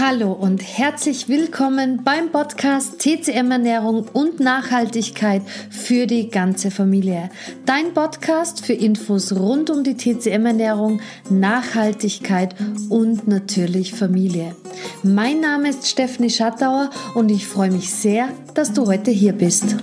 Hallo und herzlich willkommen beim Podcast TCM Ernährung und Nachhaltigkeit für die ganze Familie. Dein Podcast für Infos rund um die TCM Ernährung, Nachhaltigkeit und natürlich Familie. Mein Name ist Stephanie Schattauer und ich freue mich sehr, dass du heute hier bist.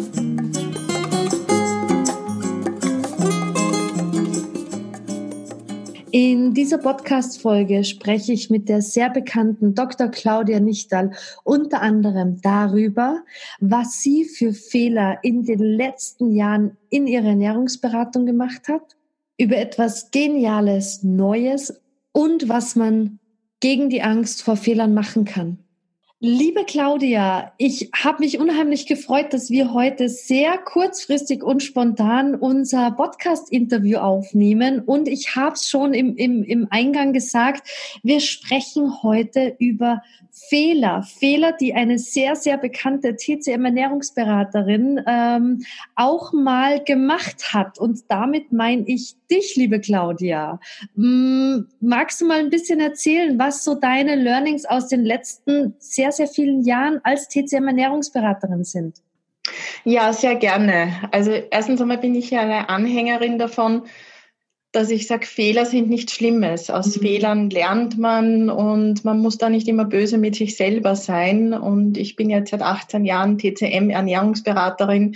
In dieser Podcast-Folge spreche ich mit der sehr bekannten Dr. Claudia Nichtal unter anderem darüber, was sie für Fehler in den letzten Jahren in ihrer Ernährungsberatung gemacht hat, über etwas Geniales, Neues und was man gegen die Angst vor Fehlern machen kann. Liebe Claudia, ich habe mich unheimlich gefreut, dass wir heute sehr kurzfristig und spontan unser Podcast-Interview aufnehmen. Und ich habe es schon im, im, im Eingang gesagt, wir sprechen heute über Fehler. Fehler, die eine sehr, sehr bekannte TCM-Ernährungsberaterin ähm, auch mal gemacht hat. Und damit meine ich dich, liebe Claudia. Hm, magst du mal ein bisschen erzählen, was so deine Learnings aus den letzten sehr, sehr vielen Jahren als TCM-Ernährungsberaterin sind? Ja, sehr gerne. Also erstens einmal bin ich ja eine Anhängerin davon, dass ich sage, Fehler sind nichts Schlimmes. Aus mhm. Fehlern lernt man und man muss da nicht immer böse mit sich selber sein. Und ich bin jetzt seit 18 Jahren TCM-Ernährungsberaterin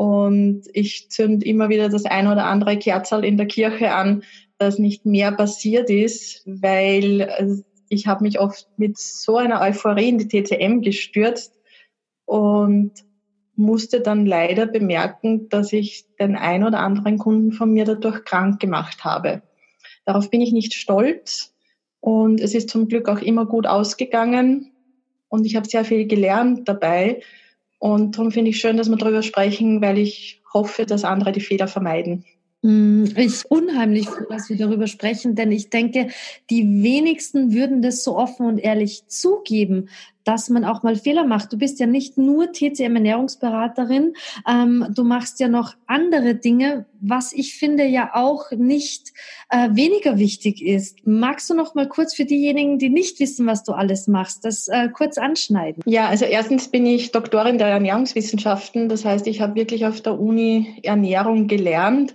und ich zünd immer wieder das ein oder andere Kerzal in der Kirche an, dass nicht mehr passiert ist, weil äh, ich habe mich oft mit so einer Euphorie in die TCM gestürzt und musste dann leider bemerken, dass ich den ein oder anderen Kunden von mir dadurch krank gemacht habe. Darauf bin ich nicht stolz und es ist zum Glück auch immer gut ausgegangen und ich habe sehr viel gelernt dabei und darum finde ich schön, dass wir darüber sprechen, weil ich hoffe, dass andere die Fehler vermeiden. Mm, ich unheimlich froh, dass wir darüber sprechen, denn ich denke, die wenigsten würden das so offen und ehrlich zugeben, dass man auch mal Fehler macht. Du bist ja nicht nur TCM-Ernährungsberaterin, ähm, du machst ja noch andere Dinge, was ich finde ja auch nicht äh, weniger wichtig ist. Magst du noch mal kurz für diejenigen, die nicht wissen, was du alles machst, das äh, kurz anschneiden? Ja, also erstens bin ich Doktorin der Ernährungswissenschaften, das heißt, ich habe wirklich auf der Uni Ernährung gelernt.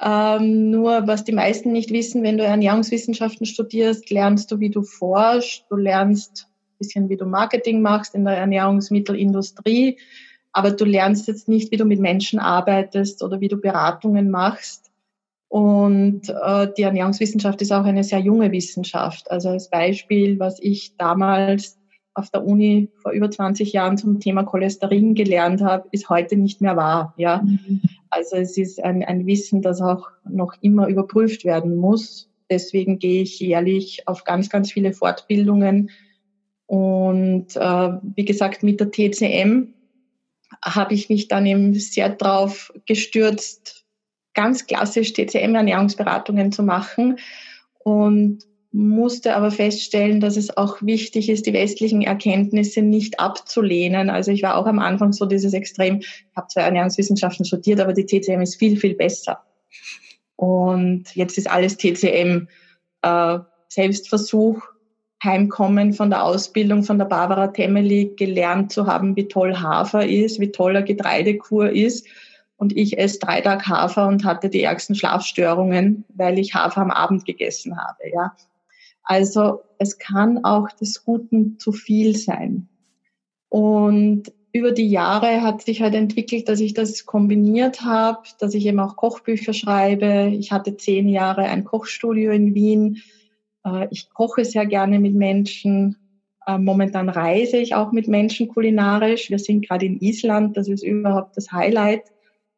Ähm, nur was die meisten nicht wissen, wenn du Ernährungswissenschaften studierst, lernst du, wie du forschst, du lernst bisschen, wie du Marketing machst in der Ernährungsmittelindustrie, aber du lernst jetzt nicht, wie du mit Menschen arbeitest oder wie du Beratungen machst. Und äh, die Ernährungswissenschaft ist auch eine sehr junge Wissenschaft. Also als Beispiel, was ich damals auf der Uni vor über 20 Jahren zum Thema Cholesterin gelernt habe, ist heute nicht mehr wahr. Ja, also es ist ein, ein Wissen, das auch noch immer überprüft werden muss. Deswegen gehe ich jährlich auf ganz, ganz viele Fortbildungen. Und äh, wie gesagt, mit der TCM habe ich mich dann eben sehr drauf gestürzt, ganz klassisch TCM-Ernährungsberatungen zu machen. Und musste aber feststellen, dass es auch wichtig ist, die westlichen Erkenntnisse nicht abzulehnen. Also ich war auch am Anfang so dieses Extrem, ich habe zwar Ernährungswissenschaften studiert, aber die TCM ist viel, viel besser. Und jetzt ist alles TCM. Äh, Selbstversuch, Heimkommen von der Ausbildung von der Barbara Temmeli, gelernt zu haben, wie toll Hafer ist, wie toller Getreidekur ist. Und ich esse drei Tage Hafer und hatte die ärgsten Schlafstörungen, weil ich Hafer am Abend gegessen habe. Ja. Also es kann auch des Guten zu viel sein. Und über die Jahre hat sich halt entwickelt, dass ich das kombiniert habe, dass ich eben auch Kochbücher schreibe. Ich hatte zehn Jahre ein Kochstudio in Wien. Äh, ich koche sehr gerne mit Menschen. Äh, momentan reise ich auch mit Menschen kulinarisch. Wir sind gerade in Island. Das ist überhaupt das Highlight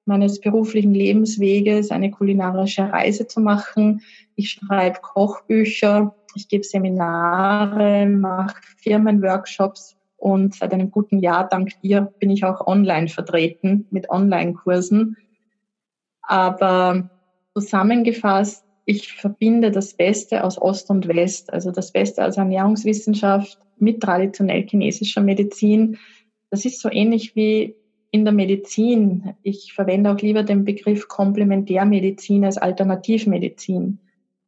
meines beruflichen Lebensweges, eine kulinarische Reise zu machen. Ich schreibe Kochbücher ich gebe Seminare, mache Firmenworkshops und seit einem guten Jahr, dank dir, bin ich auch online vertreten mit Online-Kursen. Aber zusammengefasst, ich verbinde das Beste aus Ost und West, also das Beste aus Ernährungswissenschaft mit traditionell chinesischer Medizin. Das ist so ähnlich wie in der Medizin. Ich verwende auch lieber den Begriff Komplementärmedizin als Alternativmedizin.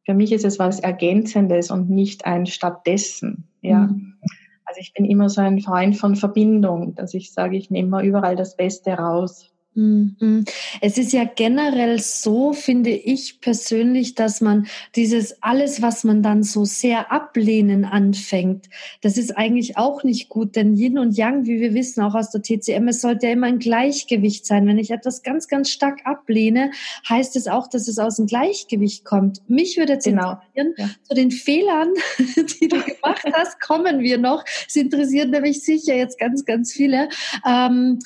Für mich ist es was Ergänzendes und nicht ein stattdessen. Ja. Mhm. Also ich bin immer so ein Freund von Verbindung, dass ich sage, ich nehme mal überall das Beste raus. Mhm. Es ist ja generell so, finde ich persönlich, dass man dieses alles, was man dann so sehr ablehnen anfängt, das ist eigentlich auch nicht gut, denn Yin und Yang, wie wir wissen, auch aus der TCM, es sollte ja immer ein Gleichgewicht sein. Wenn ich etwas ganz, ganz stark ablehne, heißt es auch, dass es aus dem Gleichgewicht kommt. Mich würde jetzt genau. interessieren, ja. zu den Fehlern, die du gemacht hast, kommen wir noch. Es interessiert nämlich sicher jetzt ganz, ganz viele. Ähm,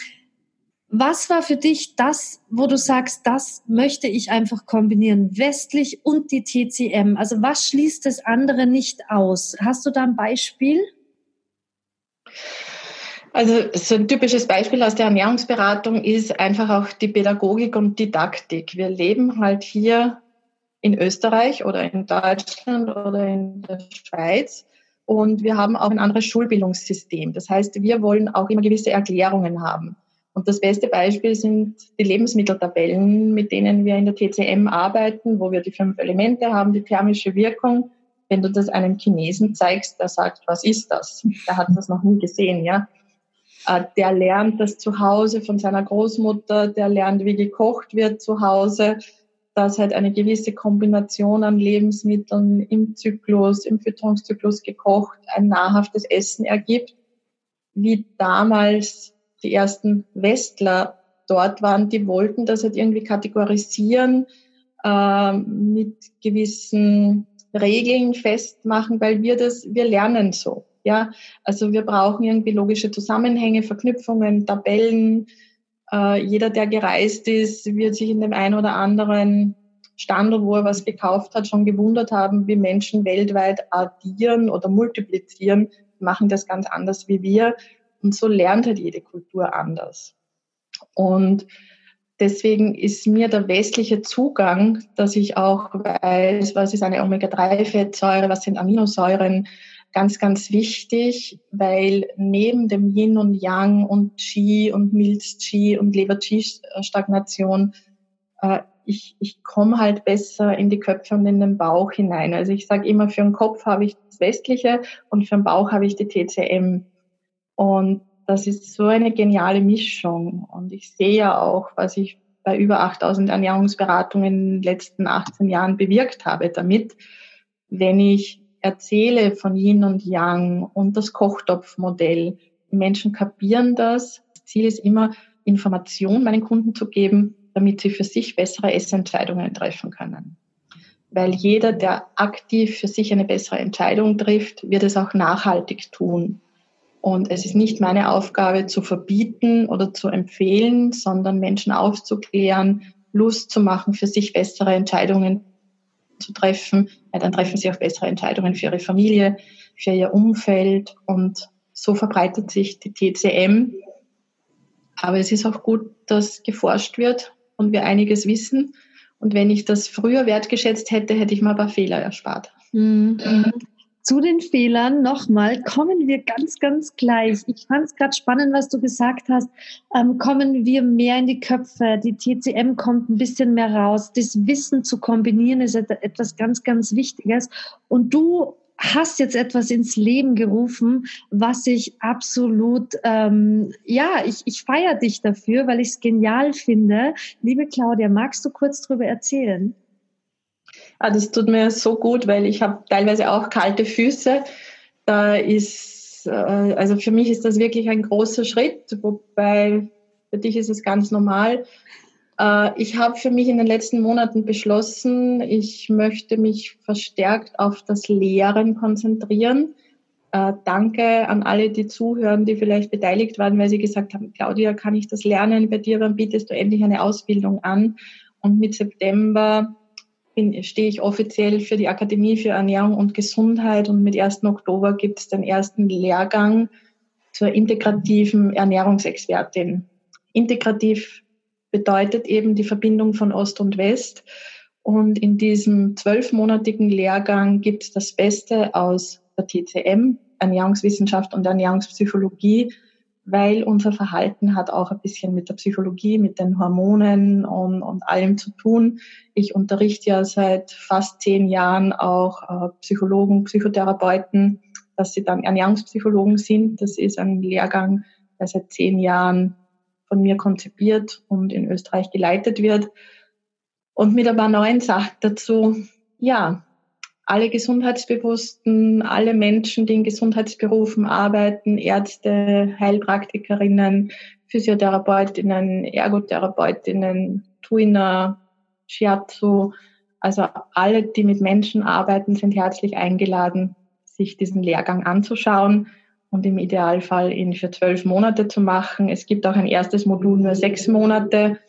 was war für dich das, wo du sagst, das möchte ich einfach kombinieren, westlich und die TCM? Also was schließt das andere nicht aus? Hast du da ein Beispiel? Also so ein typisches Beispiel aus der Ernährungsberatung ist einfach auch die Pädagogik und Didaktik. Wir leben halt hier in Österreich oder in Deutschland oder in der Schweiz und wir haben auch ein anderes Schulbildungssystem. Das heißt, wir wollen auch immer gewisse Erklärungen haben. Und das beste Beispiel sind die Lebensmitteltabellen, mit denen wir in der TCM arbeiten, wo wir die fünf Elemente haben, die thermische Wirkung. Wenn du das einem Chinesen zeigst, der sagt, was ist das? Der hat das noch nie gesehen, ja. Äh, der lernt das zu Hause von seiner Großmutter, der lernt, wie gekocht wird zu Hause, dass halt eine gewisse Kombination an Lebensmitteln im Zyklus, im Fütterungszyklus gekocht, ein nahrhaftes Essen ergibt, wie damals die ersten Westler dort waren, die wollten das halt irgendwie kategorisieren, äh, mit gewissen Regeln festmachen, weil wir das, wir lernen so. Ja, also wir brauchen irgendwie logische Zusammenhänge, Verknüpfungen, Tabellen. Äh, jeder, der gereist ist, wird sich in dem einen oder anderen Standort, wo er was gekauft hat, schon gewundert haben, wie Menschen weltweit addieren oder multiplizieren, machen das ganz anders wie wir. Und so lernt halt jede Kultur anders. Und deswegen ist mir der westliche Zugang, dass ich auch weiß, was ist eine Omega-3-Fettsäure, was sind Aminosäuren, ganz, ganz wichtig, weil neben dem Yin und Yang und Qi und Milz-Qi und Leber-Qi-Stagnation, äh, ich, ich komme halt besser in die Köpfe und in den Bauch hinein. Also ich sage immer, für den Kopf habe ich das Westliche und für den Bauch habe ich die TCM. Und das ist so eine geniale Mischung. Und ich sehe ja auch, was ich bei über 8000 Ernährungsberatungen in den letzten 18 Jahren bewirkt habe damit, wenn ich erzähle von Yin und Yang und das Kochtopfmodell. Die Menschen kapieren das. Das Ziel ist immer, Information meinen Kunden zu geben, damit sie für sich bessere Essentscheidungen treffen können. Weil jeder, der aktiv für sich eine bessere Entscheidung trifft, wird es auch nachhaltig tun. Und es ist nicht meine Aufgabe zu verbieten oder zu empfehlen, sondern Menschen aufzuklären, Lust zu machen, für sich bessere Entscheidungen zu treffen. Ja, dann treffen sie auch bessere Entscheidungen für ihre Familie, für ihr Umfeld und so verbreitet sich die TCM. Aber es ist auch gut, dass geforscht wird und wir einiges wissen. Und wenn ich das früher wertgeschätzt hätte, hätte ich mal ein paar Fehler erspart. Mhm. Zu den Fehlern nochmal kommen wir ganz, ganz gleich. Ich fand es gerade spannend, was du gesagt hast. Ähm, kommen wir mehr in die Köpfe. Die TCM kommt ein bisschen mehr raus. Das Wissen zu kombinieren ist etwas ganz, ganz Wichtiges. Und du hast jetzt etwas ins Leben gerufen, was ich absolut, ähm, ja, ich, ich feiere dich dafür, weil ich es genial finde. Liebe Claudia, magst du kurz darüber erzählen? Ah, das tut mir so gut, weil ich habe teilweise auch kalte Füße. Da ist, äh, also für mich ist das wirklich ein großer Schritt, wobei für dich ist es ganz normal. Äh, ich habe für mich in den letzten Monaten beschlossen, ich möchte mich verstärkt auf das Lehren konzentrieren. Äh, danke an alle, die zuhören, die vielleicht beteiligt waren, weil sie gesagt haben, Claudia, kann ich das lernen bei dir? Wann bietest du endlich eine Ausbildung an? Und mit September bin, stehe ich offiziell für die Akademie für Ernährung und Gesundheit und mit 1. Oktober gibt es den ersten Lehrgang zur integrativen Ernährungsexpertin. Integrativ bedeutet eben die Verbindung von Ost und West. Und in diesem zwölfmonatigen Lehrgang gibt es das Beste aus der TCM, Ernährungswissenschaft und Ernährungspsychologie, weil unser Verhalten hat auch ein bisschen mit der Psychologie, mit den Hormonen und, und allem zu tun. Ich unterrichte ja seit fast zehn Jahren auch äh, Psychologen, Psychotherapeuten dass sie dann Ernährungspsychologen sind. Das ist ein Lehrgang, der seit zehn Jahren von mir konzipiert und in Österreich geleitet wird. Und mit ein paar neuen Sachen dazu, ja, alle Gesundheitsbewussten, alle Menschen, die in Gesundheitsberufen arbeiten, Ärzte, Heilpraktikerinnen, Physiotherapeutinnen, Ergotherapeutinnen, Tuiner, Shiatsu, also alle, die mit Menschen arbeiten, sind herzlich eingeladen, sich diesen Lehrgang anzuschauen und im Idealfall ihn für zwölf Monate zu machen. Es gibt auch ein erstes Modul nur sechs Monate,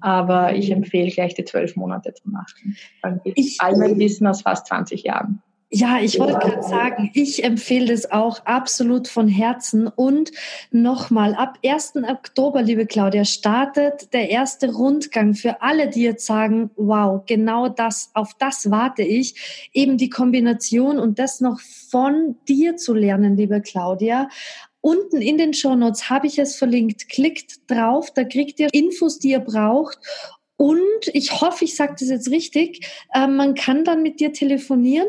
aber ich empfehle gleich die zwölf Monate zu machen. Dann geht all mein Wissen aus fast 20 Jahren. Ja, ich wollte gerade sagen, ich empfehle das auch absolut von Herzen. Und nochmal, ab 1. Oktober, liebe Claudia, startet der erste Rundgang für alle, die jetzt sagen, wow, genau das, auf das warte ich. Eben die Kombination und das noch von dir zu lernen, liebe Claudia. Unten in den Show Notes habe ich es verlinkt. Klickt drauf, da kriegt ihr Infos, die ihr braucht. Und ich hoffe, ich sage das jetzt richtig, äh, man kann dann mit dir telefonieren.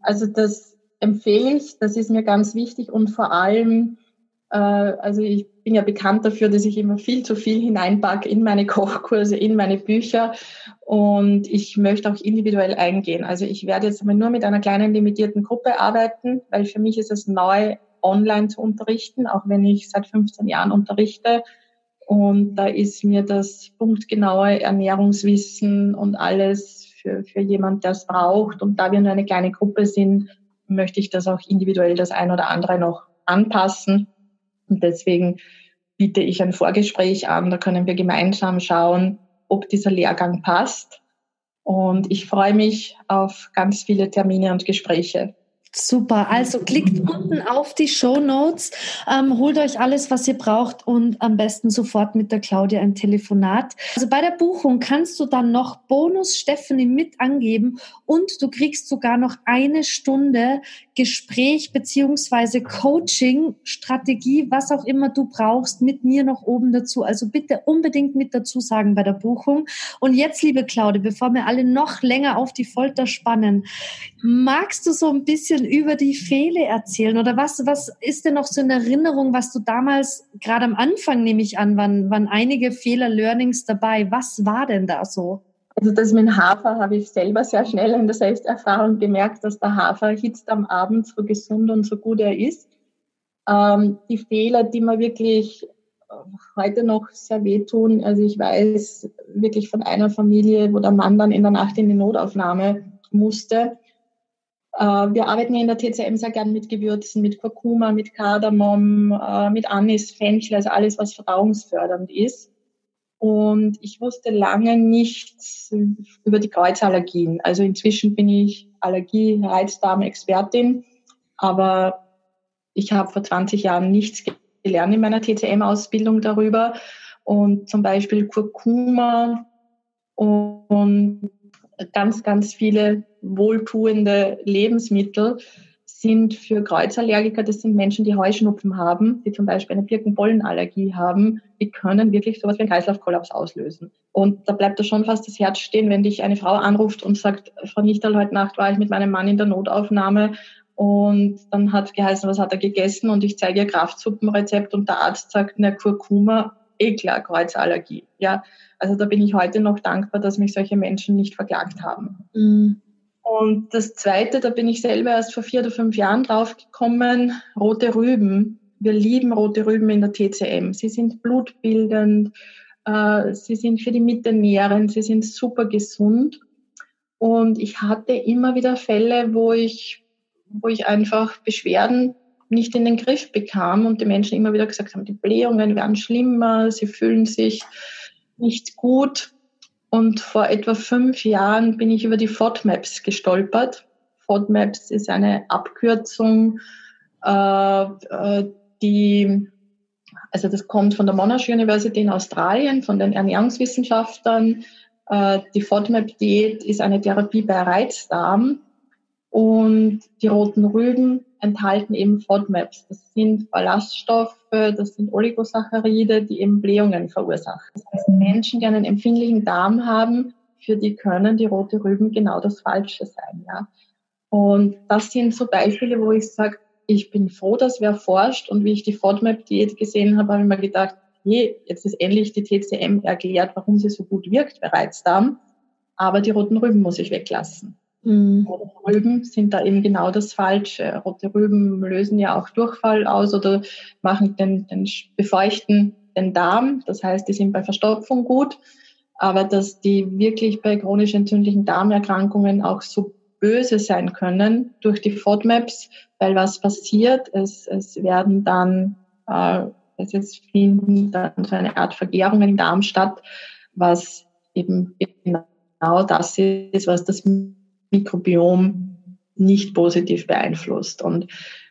Also das empfehle ich, das ist mir ganz wichtig und vor allem, äh, also ich bin ja bekannt dafür, dass ich immer viel zu viel hineinpacke in meine Kochkurse, in meine Bücher und ich möchte auch individuell eingehen. Also ich werde jetzt nur mit einer kleinen limitierten Gruppe arbeiten, weil für mich ist es neu, online zu unterrichten, auch wenn ich seit 15 Jahren unterrichte. Und da ist mir das punktgenaue Ernährungswissen und alles für, für jemand, der es braucht. Und da wir nur eine kleine Gruppe sind, möchte ich das auch individuell das ein oder andere noch anpassen. Und deswegen biete ich ein Vorgespräch an. Da können wir gemeinsam schauen, ob dieser Lehrgang passt. Und ich freue mich auf ganz viele Termine und Gespräche. Super. Also klickt unten auf die Show Notes, ähm, holt euch alles, was ihr braucht und am besten sofort mit der Claudia ein Telefonat. Also bei der Buchung kannst du dann noch Bonus Stephanie mit angeben und du kriegst sogar noch eine Stunde Gespräch beziehungsweise Coaching, Strategie, was auch immer du brauchst, mit mir noch oben dazu. Also bitte unbedingt mit dazu sagen bei der Buchung. Und jetzt, liebe Claudia, bevor wir alle noch länger auf die Folter spannen, magst du so ein bisschen über die Fehler erzählen? Oder was, was ist denn noch so in Erinnerung, was du damals, gerade am Anfang nehme ich an, waren, waren einige Fehler, Learnings dabei. Was war denn da so? Also das mit Hafer habe ich selber sehr schnell in der Selbsterfahrung gemerkt, dass der Hafer hitzt am Abend so gesund und so gut er ist. Ähm, die Fehler, die mir wirklich heute noch sehr wehtun, also ich weiß wirklich von einer Familie, wo der Mann dann in der Nacht in die Notaufnahme musste äh, wir arbeiten in der TCM sehr gern mit Gewürzen, mit Kurkuma, mit Kardamom, äh, mit Anis, Fenchel, also alles, was verdauungsfördernd ist. Und ich wusste lange nichts über die Kreuzallergien. Also inzwischen bin ich Allergie-Reizdarm-Expertin, aber ich habe vor 20 Jahren nichts gelernt in meiner TCM-Ausbildung darüber. Und zum Beispiel Kurkuma und ganz, ganz viele wohltuende Lebensmittel sind für Kreuzallergiker, das sind Menschen, die Heuschnupfen haben, die zum Beispiel eine Birkenpollenallergie haben, die können wirklich sowas wie einen Kreislaufkollaps auslösen. Und da bleibt da schon fast das Herz stehen, wenn dich eine Frau anruft und sagt, Frau Nichterl, heute Nacht war ich mit meinem Mann in der Notaufnahme und dann hat geheißen, was hat er gegessen und ich zeige ihr Kraftsuppenrezept und der Arzt sagt, na Kurkuma, eh klar, Kreuzallergie. Ja, also da bin ich heute noch dankbar, dass mich solche Menschen nicht verklagt haben. Mhm. Und das Zweite, da bin ich selber erst vor vier oder fünf Jahren draufgekommen, rote Rüben. Wir lieben rote Rüben in der TCM. Sie sind blutbildend, äh, sie sind für die Mitte nährend, sie sind super gesund. Und ich hatte immer wieder Fälle, wo ich, wo ich einfach Beschwerden nicht in den Griff bekam und die Menschen immer wieder gesagt haben, die Blähungen werden schlimmer, sie fühlen sich nicht gut. Und vor etwa fünf Jahren bin ich über die FODMAPs gestolpert. FODMAPs ist eine Abkürzung, äh, äh, die, also das kommt von der Monash University in Australien, von den Ernährungswissenschaftlern. Äh, die FODMAP-Diät ist eine Therapie bei Reizdarm. Und die roten Rüben enthalten eben FODMAPs. Das sind Ballaststoffe, das sind Oligosaccharide, die eben Blähungen verursachen. Das heißt, Menschen, die einen empfindlichen Darm haben, für die können die rote Rüben genau das Falsche sein. Ja. Und das sind so Beispiele, wo ich sage, ich bin froh, dass wer forscht. Und wie ich die FODMAP-Diät gesehen habe, habe ich mir gedacht, hey, jetzt ist endlich die TCM erklärt, warum sie so gut wirkt bei Reizdarm. Aber die roten Rüben muss ich weglassen. Mhm. Rote Rüben sind da eben genau das Falsche. Rote Rüben lösen ja auch Durchfall aus oder machen den, den befeuchten den Darm. Das heißt, die sind bei Verstopfung gut. Aber dass die wirklich bei chronisch entzündlichen Darmerkrankungen auch so böse sein können durch die FODMAPs, weil was passiert, es, es werden dann, äh, es jetzt finden dann so eine Art Vergärungen im Darm statt, was eben genau das ist, was das Mikrobiom nicht positiv beeinflusst. Und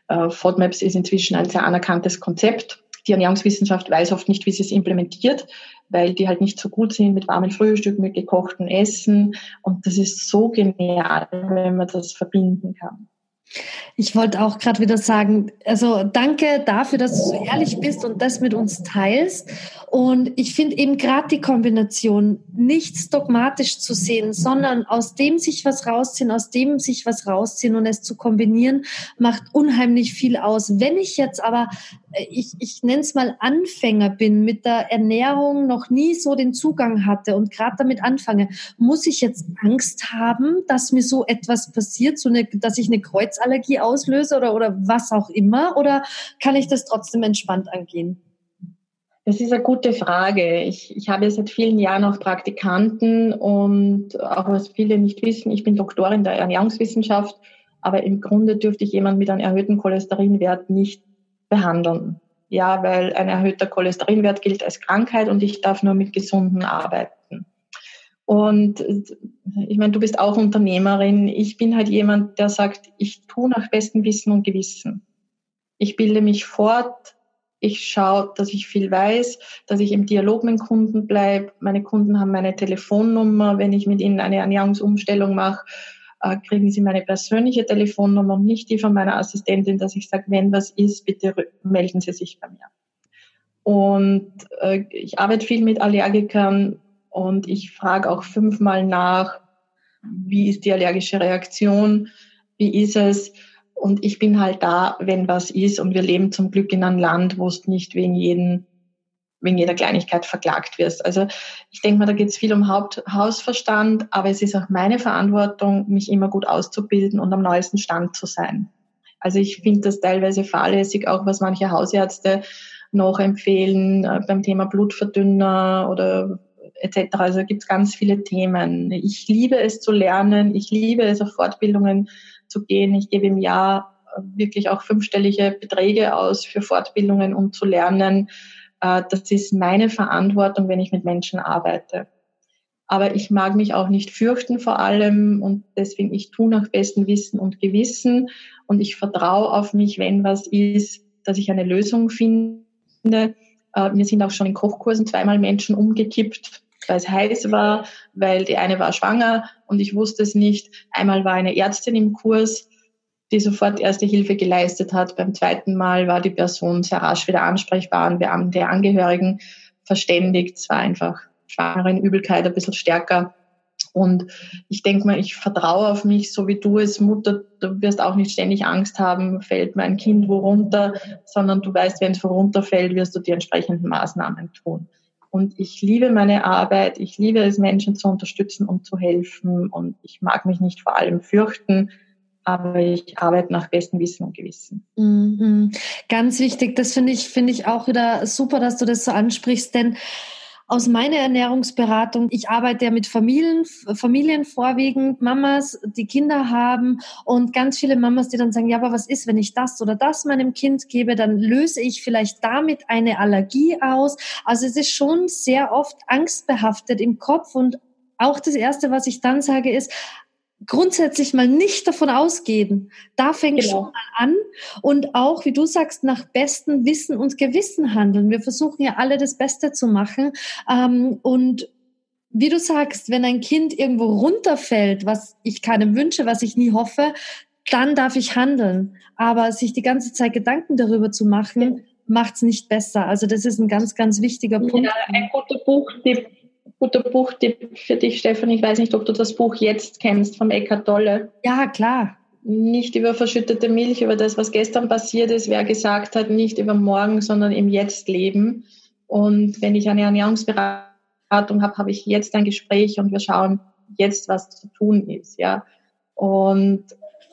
äh, FODMAPs ist inzwischen ein sehr anerkanntes Konzept. Die Ernährungswissenschaft weiß oft nicht, wie sie es implementiert, weil die halt nicht so gut sind mit warmen Frühstück, mit gekochten Essen. Und das ist so genial, wenn man das verbinden kann. Ich wollte auch gerade wieder sagen, also danke dafür, dass du so ehrlich bist und das mit uns teilst. Und ich finde eben gerade die Kombination, nichts dogmatisch zu sehen, sondern aus dem sich was rausziehen, aus dem sich was rausziehen und es zu kombinieren, macht unheimlich viel aus. Wenn ich jetzt aber, äh, ich, ich nenne es mal Anfänger bin, mit der Ernährung noch nie so den Zugang hatte und gerade damit anfange, muss ich jetzt Angst haben, dass mir so etwas passiert, so eine, dass ich eine Kreuzallergie auslöse oder, oder was auch immer? Oder kann ich das trotzdem entspannt angehen? Das ist eine gute Frage. Ich, ich habe seit vielen Jahren auch Praktikanten und auch was viele nicht wissen, ich bin Doktorin der Ernährungswissenschaft, aber im Grunde dürfte ich jemanden mit einem erhöhten Cholesterinwert nicht behandeln. Ja, weil ein erhöhter Cholesterinwert gilt als Krankheit und ich darf nur mit gesunden arbeiten. Und ich meine, du bist auch Unternehmerin. Ich bin halt jemand, der sagt, ich tue nach bestem Wissen und Gewissen. Ich bilde mich fort, ich schaue, dass ich viel weiß, dass ich im Dialog mit Kunden bleibe. Meine Kunden haben meine Telefonnummer. Wenn ich mit ihnen eine Ernährungsumstellung mache, äh, kriegen sie meine persönliche Telefonnummer und nicht die von meiner Assistentin, dass ich sage, wenn was ist, bitte melden Sie sich bei mir. Und äh, ich arbeite viel mit Allergikern und ich frage auch fünfmal nach, wie ist die allergische Reaktion, wie ist es, und ich bin halt da, wenn was ist. Und wir leben zum Glück in einem Land, wo es nicht wegen jeden wegen jeder Kleinigkeit verklagt wirst. Also ich denke mal, da geht es viel um Haupt Hausverstand, aber es ist auch meine Verantwortung, mich immer gut auszubilden und am neuesten Stand zu sein. Also ich finde das teilweise fahrlässig, auch was manche Hausärzte noch empfehlen äh, beim Thema Blutverdünner oder etc. Also gibt es ganz viele Themen. Ich liebe es zu lernen, ich liebe es auf Fortbildungen zu gehen. Ich gebe im Jahr äh, wirklich auch fünfstellige Beträge aus für Fortbildungen, um zu lernen. Äh, das ist meine Verantwortung, wenn ich mit Menschen arbeite. Aber ich mag mich auch nicht fürchten vor allem und deswegen ich tue nach bestem Wissen und Gewissen und ich vertraue auf mich, wenn was ist, dass ich eine Lösung finde. Äh, mir sind auch schon in Kochkursen zweimal Menschen umgekippt, weil es heiß war, weil die eine war schwanger und ich wusste es nicht. Einmal war eine Ärztin im Kurs, die sofort erste Hilfe geleistet hat. Beim zweiten Mal war die Person sehr rasch wieder ansprechbar und wir haben die Angehörigen verständigt. Es war einfach schwangeren Übelkeit ein bisschen stärker. Und ich denke mal, ich vertraue auf mich, so wie du es Mutter, du wirst auch nicht ständig Angst haben, fällt mein Kind wo runter, sondern du weißt, wenn es wo runterfällt, wirst du die entsprechenden Maßnahmen tun. Und ich liebe meine Arbeit, ich liebe es, Menschen zu unterstützen und zu helfen. Und ich mag mich nicht vor allem fürchten, aber ich arbeite nach bestem Wissen und Gewissen. Mhm. Ganz wichtig, das finde ich, finde ich auch wieder super, dass du das so ansprichst, denn aus meiner Ernährungsberatung, ich arbeite ja mit Familien, Familien vorwiegend, Mamas, die Kinder haben und ganz viele Mamas, die dann sagen, ja, aber was ist, wenn ich das oder das meinem Kind gebe, dann löse ich vielleicht damit eine Allergie aus. Also es ist schon sehr oft angstbehaftet im Kopf und auch das Erste, was ich dann sage, ist, grundsätzlich mal nicht davon ausgehen. Da fängt genau. schon mal an und auch, wie du sagst, nach bestem Wissen und Gewissen handeln. Wir versuchen ja alle das Beste zu machen ähm, und wie du sagst, wenn ein Kind irgendwo runterfällt, was ich keinem wünsche, was ich nie hoffe, dann darf ich handeln. Aber sich die ganze Zeit Gedanken darüber zu machen, ja. macht es nicht besser. Also das ist ein ganz, ganz wichtiger Punkt. Ja, ein guter Buchtipp guter Buchtipp für dich, Stefan. Ich weiß nicht, ob du das Buch jetzt kennst vom Eckhart Tolle. Ja, klar. nicht über verschüttete Milch, über das, was gestern passiert ist, wer gesagt hat, nicht über morgen, sondern im Jetzt leben. Und wenn ich eine Ernährungsberatung habe, habe ich jetzt ein Gespräch und wir schauen jetzt, was zu tun ist, ja. Und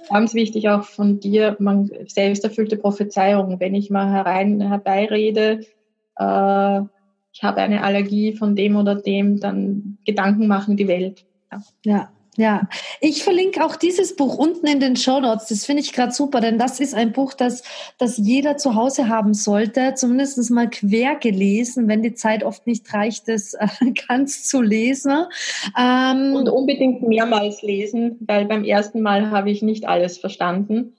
ganz wichtig auch von dir, man selbsterfüllte Prophezeiung. Wenn ich mal herein herbeirede, äh, ich habe eine Allergie von dem oder dem, dann Gedanken machen die Welt. Ja. ja. Ja, ich verlinke auch dieses Buch unten in den Show Notes. Das finde ich gerade super, denn das ist ein Buch, das, das jeder zu Hause haben sollte, zumindest mal quer gelesen, wenn die Zeit oft nicht reicht, es äh, ganz zu lesen. Ähm, Und unbedingt mehrmals lesen, weil beim ersten Mal habe ich nicht alles verstanden.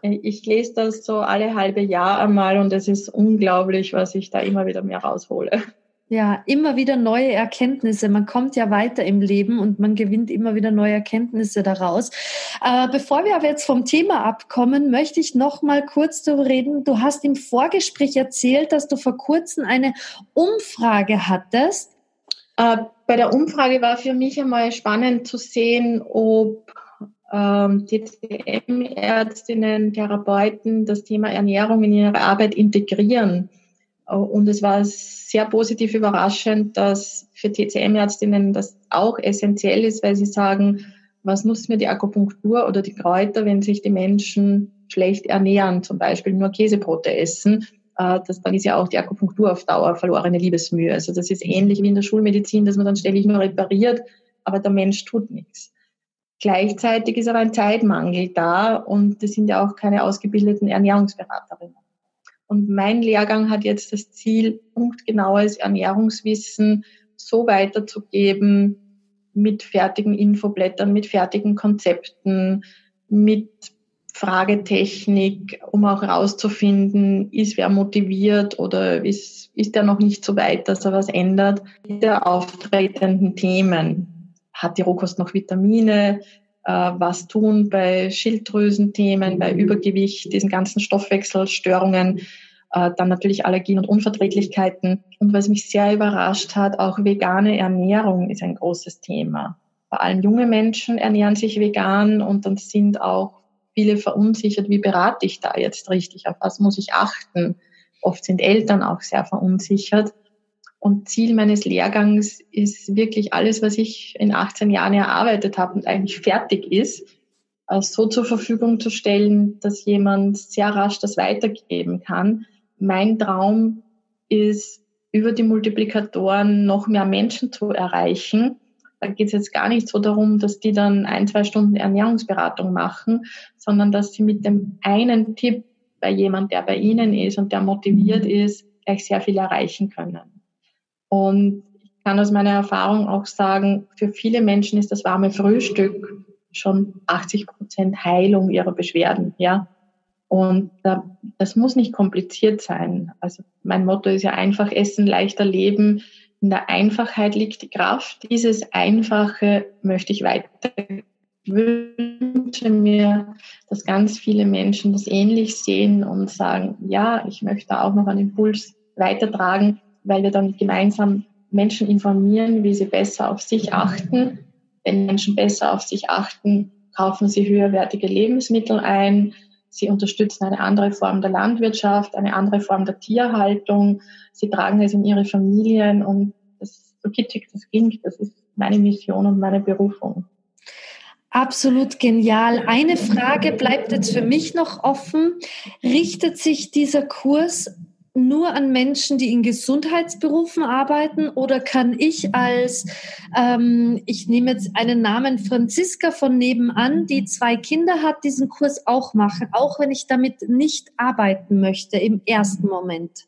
Ich lese das so alle halbe Jahr einmal und es ist unglaublich, was ich da immer wieder mehr raushole. Ja, immer wieder neue Erkenntnisse. Man kommt ja weiter im Leben und man gewinnt immer wieder neue Erkenntnisse daraus. Äh, bevor wir aber jetzt vom Thema abkommen, möchte ich noch mal kurz darüber reden. Du hast im Vorgespräch erzählt, dass du vor kurzem eine Umfrage hattest. Äh, bei der Umfrage war für mich einmal spannend zu sehen, ob ähm, TCM-Ärztinnen, Therapeuten das Thema Ernährung in ihre Arbeit integrieren. Und es war sehr positiv überraschend, dass für TCM-Ärztinnen das auch essentiell ist, weil sie sagen, was nutzt mir die Akupunktur oder die Kräuter, wenn sich die Menschen schlecht ernähren, zum Beispiel nur Käsebrote essen, äh, das, dann ist ja auch die Akupunktur auf Dauer verlorene Liebesmühe. Also das ist ähnlich wie in der Schulmedizin, dass man dann ständig nur repariert, aber der Mensch tut nichts. Gleichzeitig ist aber ein Zeitmangel da und es sind ja auch keine ausgebildeten Ernährungsberaterinnen. Und mein Lehrgang hat jetzt das Ziel, punktgenaues Ernährungswissen so weiterzugeben mit fertigen Infoblättern, mit fertigen Konzepten, mit Fragetechnik, um auch herauszufinden, ist wer motiviert oder ist, ist er noch nicht so weit, dass er was ändert. Der auftretenden Themen. Hat die Rohkost noch Vitamine? Äh, was tun bei Schilddrüsenthemen, bei Übergewicht, diesen ganzen Stoffwechselstörungen, äh, dann natürlich Allergien und Unverträglichkeiten. Und was mich sehr überrascht hat, auch vegane Ernährung ist ein großes Thema. Vor allem junge Menschen ernähren sich vegan und dann sind auch viele verunsichert, wie berate ich da jetzt richtig, auf was muss ich achten. Oft sind Eltern auch sehr verunsichert. Und Ziel meines Lehrgangs ist wirklich alles, was ich in 18 Jahren erarbeitet habe und eigentlich fertig ist, äh, so zur Verfügung zu stellen, dass jemand sehr rasch das weitergeben kann. Mein Traum ist, über die Multiplikatoren noch mehr Menschen zu erreichen. Da geht es jetzt gar nicht so darum, dass die dann ein, zwei Stunden Ernährungsberatung machen, sondern dass sie mit dem einen Tipp bei jemand, der bei ihnen ist und der motiviert ist, gleich sehr viel erreichen können. Und ich kann aus meiner Erfahrung auch sagen, für viele Menschen ist das warme Frühstück schon 80 Prozent Heilung ihrer Beschwerden, ja. Und das muss nicht kompliziert sein. Also mein Motto ist ja einfach essen, leichter leben. In der Einfachheit liegt die Kraft. Dieses Einfache möchte ich weiter wünsche mir, dass ganz viele Menschen das ähnlich sehen und sagen, ja, ich möchte auch noch einen Impuls weitertragen weil wir dann gemeinsam Menschen informieren, wie sie besser auf sich achten. Wenn Menschen besser auf sich achten, kaufen sie höherwertige Lebensmittel ein. Sie unterstützen eine andere Form der Landwirtschaft, eine andere Form der Tierhaltung. Sie tragen es in ihre Familien und das, so kitschig das klingt, das ist meine Mission und meine Berufung. Absolut genial. Eine Frage bleibt jetzt für mich noch offen. Richtet sich dieser Kurs nur an Menschen, die in Gesundheitsberufen arbeiten oder kann ich als, ähm, ich nehme jetzt einen Namen, Franziska von nebenan, die zwei Kinder hat, diesen Kurs auch machen, auch wenn ich damit nicht arbeiten möchte im ersten Moment?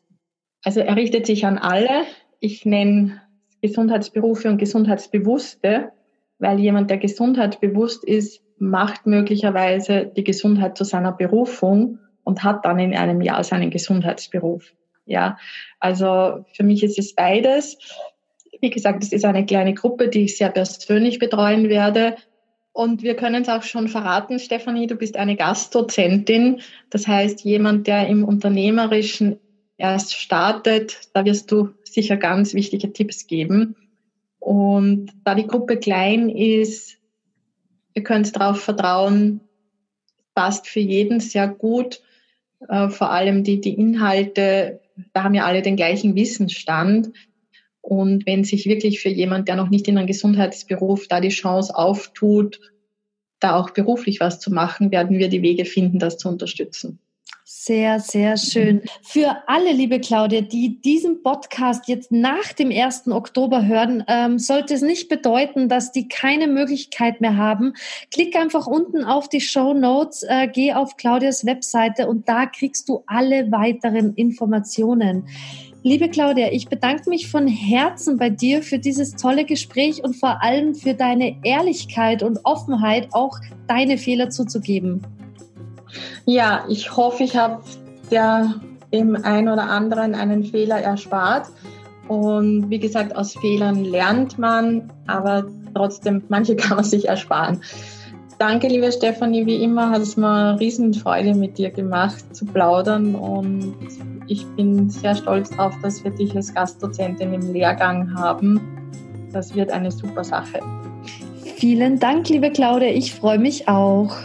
Also er richtet sich an alle. Ich nenne Gesundheitsberufe und Gesundheitsbewusste, weil jemand, der gesundheitsbewusst ist, macht möglicherweise die Gesundheit zu seiner Berufung und hat dann in einem Jahr seinen Gesundheitsberuf. Ja, also für mich ist es beides. Wie gesagt, es ist eine kleine Gruppe, die ich sehr persönlich betreuen werde. Und wir können es auch schon verraten, Stefanie, du bist eine Gastdozentin. Das heißt, jemand, der im Unternehmerischen erst startet, da wirst du sicher ganz wichtige Tipps geben. Und da die Gruppe klein ist, ihr könnt darauf vertrauen, passt für jeden sehr gut. Äh, vor allem die, die Inhalte, da haben ja alle den gleichen Wissensstand. Und wenn sich wirklich für jemand, der noch nicht in einem Gesundheitsberuf da die Chance auftut, da auch beruflich was zu machen, werden wir die Wege finden, das zu unterstützen. Sehr, sehr schön. Für alle, liebe Claudia, die diesen Podcast jetzt nach dem 1. Oktober hören, ähm, sollte es nicht bedeuten, dass die keine Möglichkeit mehr haben. Klick einfach unten auf die Show Notes, äh, geh auf Claudias Webseite und da kriegst du alle weiteren Informationen. Liebe Claudia, ich bedanke mich von Herzen bei dir für dieses tolle Gespräch und vor allem für deine Ehrlichkeit und Offenheit, auch deine Fehler zuzugeben. Ja, ich hoffe, ich habe der dem einen oder anderen einen Fehler erspart. Und wie gesagt, aus Fehlern lernt man, aber trotzdem, manche kann man sich ersparen. Danke, liebe Stefanie, wie immer hat es mir Riesenfreude mit dir gemacht zu plaudern und ich bin sehr stolz darauf, dass wir dich als Gastdozentin im Lehrgang haben. Das wird eine super Sache. Vielen Dank, liebe Claudia, ich freue mich auch.